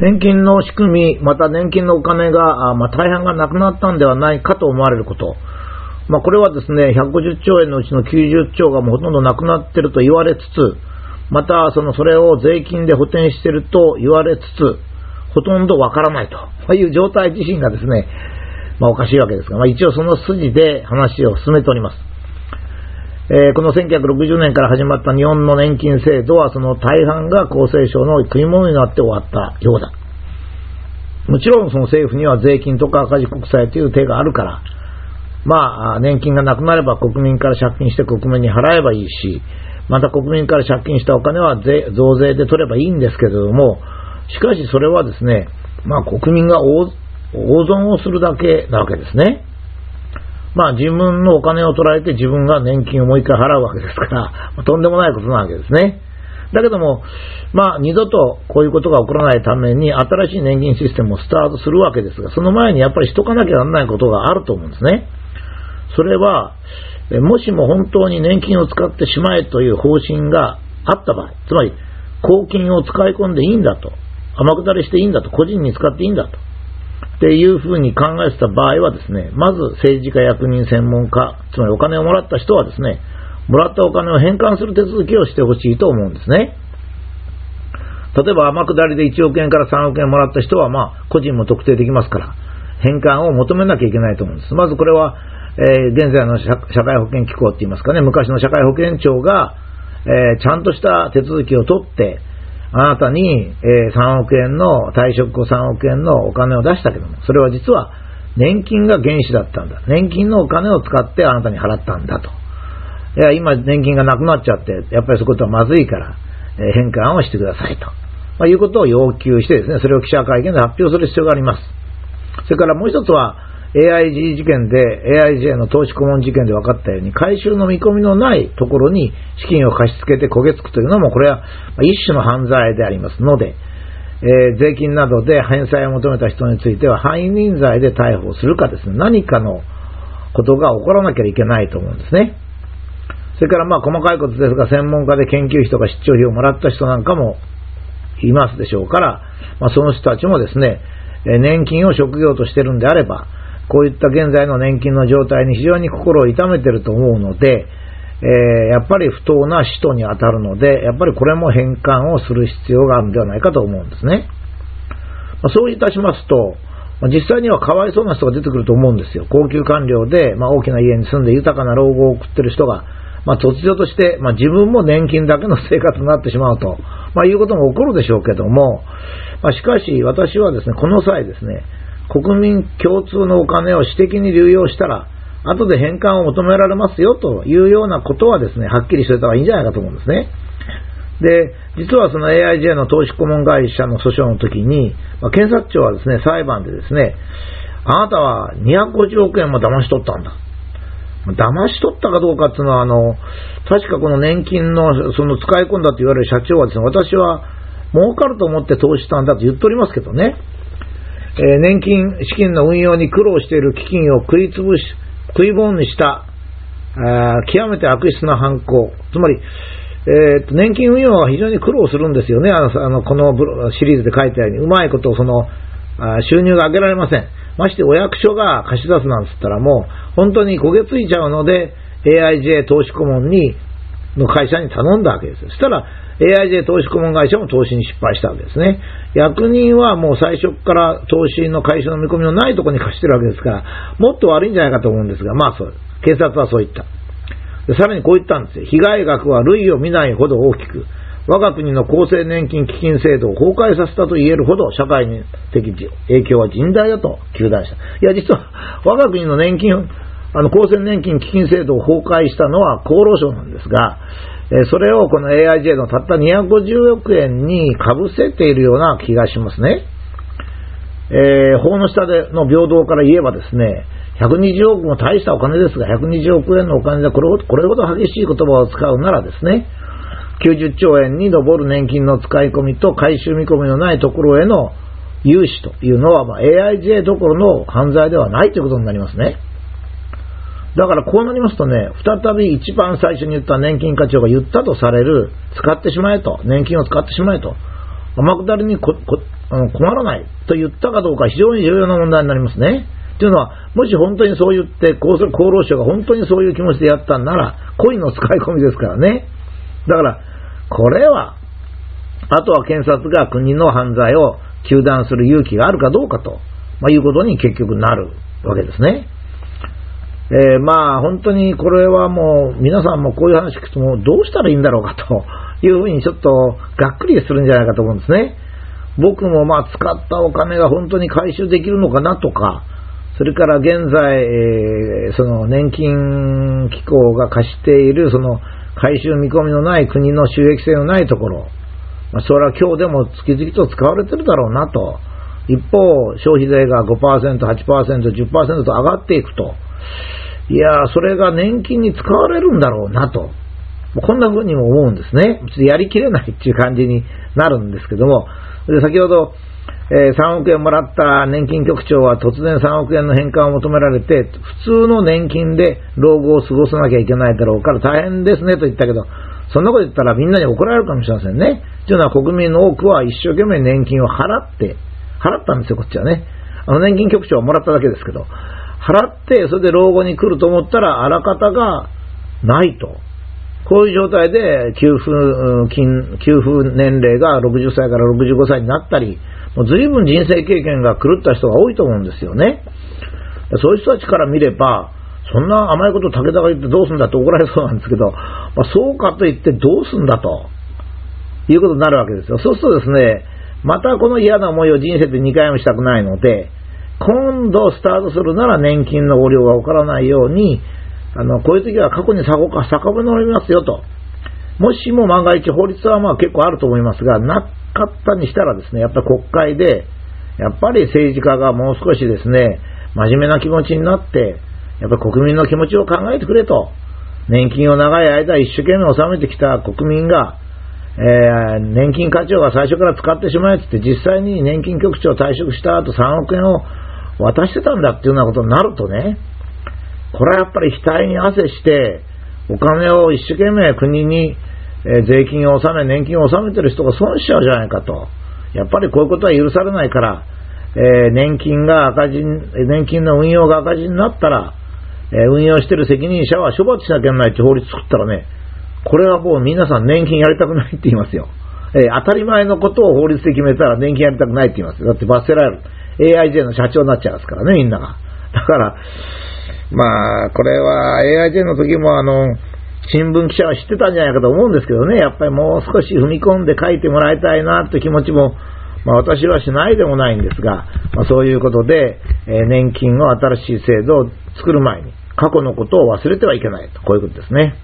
年金の仕組み、また年金のお金が、まあ、大半がなくなったんではないかと思われること。まあ、これはですね、150兆円のうちの90兆がもうほとんどなくなっていると言われつつ、また、その、それを税金で補填していると言われつつ、ほとんどわからないという状態自身がですね、まあ、おかしいわけですが、まあ、一応その筋で話を進めております。えー、この1960年から始まった日本の年金制度はその大半が厚生省の食い物になって終わったようだ。もちろんその政府には税金とか赤字国債という手があるから、まあ、年金がなくなれば国民から借金して国民に払えばいいし、また国民から借金したお金は税増税で取ればいいんですけれども、しかしそれはですね、まあ国民が大損をするだけなわけですね。まあ自分のお金を取られて自分が年金をもう一回払うわけですから、まあ、とんでもないことなわけですね。だけども、まあ二度とこういうことが起こらないために新しい年金システムをスタートするわけですが、その前にやっぱりしとかなきゃならないことがあると思うんですね。それは、もしも本当に年金を使ってしまえという方針があった場合、つまり公金を使い込んでいいんだと、天下りしていいんだと、個人に使っていいんだと。っていうふうに考えてた場合はですね、まず政治家役人専門家、つまりお金をもらった人はですね、もらったお金を返還する手続きをしてほしいと思うんですね。例えば天下りで1億円から3億円もらった人は、まあ、個人も特定できますから、返還を求めなきゃいけないと思うんです。まずこれは、えー、現在の社会保険機構って言いますかね、昔の社会保険庁が、えー、ちゃんとした手続きを取って、あなたに、え、3億円の、退職後3億円のお金を出したけども、それは実は年金が原資だったんだ。年金のお金を使ってあなたに払ったんだと。いや、今年金がなくなっちゃって、やっぱりそういうことはまずいから、え、返還をしてくださいと。まあ、いうことを要求してですね、それを記者会見で発表する必要があります。それからもう一つは、AIG 事件で、AIJ の投資顧問事件で分かったように、回収の見込みのないところに資金を貸し付けて焦げつくというのも、これは一種の犯罪でありますので、えー、税金などで返済を求めた人については、背任罪で逮捕するかですね、何かのことが起こらなきゃいけないと思うんですね。それからまあ細かいことですが、専門家で研究費とか出張費をもらった人なんかもいますでしょうから、まあ、その人たちもですね、年金を職業としてるんであれば、こういった現在の年金の状態に非常に心を痛めていると思うので、えー、やっぱり不当な使途に当たるので、やっぱりこれも返還をする必要があるんではないかと思うんですね。まあ、そういたしますと、実際にはかわいそうな人が出てくると思うんですよ。高級官僚で、まあ、大きな家に住んで豊かな老後を送ってる人が、まあ、突如として、まあ、自分も年金だけの生活になってしまうと、ま、いうことも起こるでしょうけども、ま、しかし私はですね、この際ですね、国民共通のお金を私的に流用したら、後で返還を求められますよというようなことはですね、はっきりしておいた方がいいんじゃないかと思うんですね。で、実はその AIJ の投資顧問会社の訴訟の時に、まあ、検察庁はですね、裁判でですね、あなたは250億円も騙し取ったんだ。騙し取ったかどうかっていうのは、あの、確かこの年金の、その使い込んだと言われる社長はですね、私は儲かると思って投資したんだと言っておりますけどね。え、年金資金の運用に苦労している基金を食い潰し、食い物にした、あ極めて悪質な犯行。つまり、えー、と年金運用は非常に苦労するんですよね。あの、あのこのシリーズで書いたように、うまいことその、あ収入が上げられません。ましてお役所が貸し出すなんつったらもう、本当に焦げついちゃうので、AIJ 投資顧問に、の会社に頼んだわけです。そしたら、AIJ 投資顧問会社も投資に失敗したわけですね。役人はもう最初から投資の会社の見込みのないところに貸してるわけですから、もっと悪いんじゃないかと思うんですが、まあそう、警察はそう言った。でさらにこう言ったんですよ。被害額は類を見ないほど大きく、我が国の厚生年金基金制度を崩壊させたと言えるほど社会的影響は甚大だと糾弾した。いや、実は我が国の年金、あの厚生年金基金制度を崩壊したのは厚労省なんですが、えそれをこの AIJ のたった250億円にかぶせているような気がしますね。えー、法の下での平等から言えばですね、120億も大したお金ですが、120億円のお金でこれほどこれほど激しい言葉を使うならですね、90兆円に上る年金の使い込みと回収見込みのないところへの融資というのは、まあ、AIJ どころの犯罪ではないということになりますね。だからこうなりますとね、再び一番最初に言った年金課長が言ったとされる、使ってしまえと、年金を使ってしまえと天下りにここあの困らないと言ったかどうか非常に重要な問題になりますね。というのは、もし本当にそう言って厚労省が本当にそういう気持ちでやったんなら、コインの使い込みですからね。だから、これは、あとは検察が国の犯罪を糾弾する勇気があるかどうかと、まあ、いうことに結局なるわけですね。えー、まあ本当にこれはもう皆さんもこういう話聞くともどうしたらいいんだろうかというふうにちょっとがっくりするんじゃないかと思うんですね。僕もまあ使ったお金が本当に回収できるのかなとか、それから現在、えー、その年金機構が貸しているその回収見込みのない国の収益性のないところ、まあ、それは今日でも月々と使われてるだろうなと。一方、消費税が5%、8%、10%と上がっていくと。いやそれが年金に使われるんだろうなと。こんな風にも思うんですね。ちょっとやりきれないっていう感じになるんですけども、で先ほど、えー、3億円もらった年金局長は突然3億円の返還を求められて、普通の年金で老後を過ごさなきゃいけないだろうから大変ですねと言ったけど、そんなこと言ったらみんなに怒られるかもしれませんね。というのは国民の多くは一生懸命年金を払って、払ったんですよ、こっちはね。あの年金局長はもらっただけですけど、払って、それで老後に来ると思ったら、あらかたがないと。こういう状態で給付金、給付年齢が60歳から65歳になったり、もう随分人生経験が狂った人が多いと思うんですよね。そういう人たちから見れば、そんな甘いこと武田が言ってどうすんだって怒られそうなんですけど、まあ、そうかと言ってどうすんだということになるわけですよ。そうするとですね、またこの嫌な思いを人生で2回もしたくないので、今度スタートするなら年金のご量が分からないように、あの、こういう時は過去に遡りますよと。もしも万が一法律はまあ結構あると思いますが、なかったにしたらですね、やっぱり国会で、やっぱり政治家がもう少しですね、真面目な気持ちになって、やっぱり国民の気持ちを考えてくれと。年金を長い間一生懸命納めてきた国民が、えー、年金課長が最初から使ってしまえって実際に年金局長を退職した後3億円を渡してたんだっていうようなことになるとね、これはやっぱり額に汗して、お金を一生懸命国に、税金を納め、年金を納めてる人が損しちゃうじゃないかと。やっぱりこういうことは許されないから、えー、年金が赤字、年金の運用が赤字になったら、えー、運用してる責任者は処罰しなきゃいけないって法律作ったらね、これはもう皆さん年金やりたくないって言いますよ。えー、当たり前のことを法律で決めたら年金やりたくないって言いますよ。だって罰せられる。AIJ の社長になっちゃいますからね、みんなが。だから、まあ、これは AIJ の時もあの、新聞記者は知ってたんじゃないかと思うんですけどね、やっぱりもう少し踏み込んで書いてもらいたいなって気持ちも、まあ私はしないでもないんですが、まあそういうことで、えー、年金の新しい制度を作る前に、過去のことを忘れてはいけないと、こういうことですね。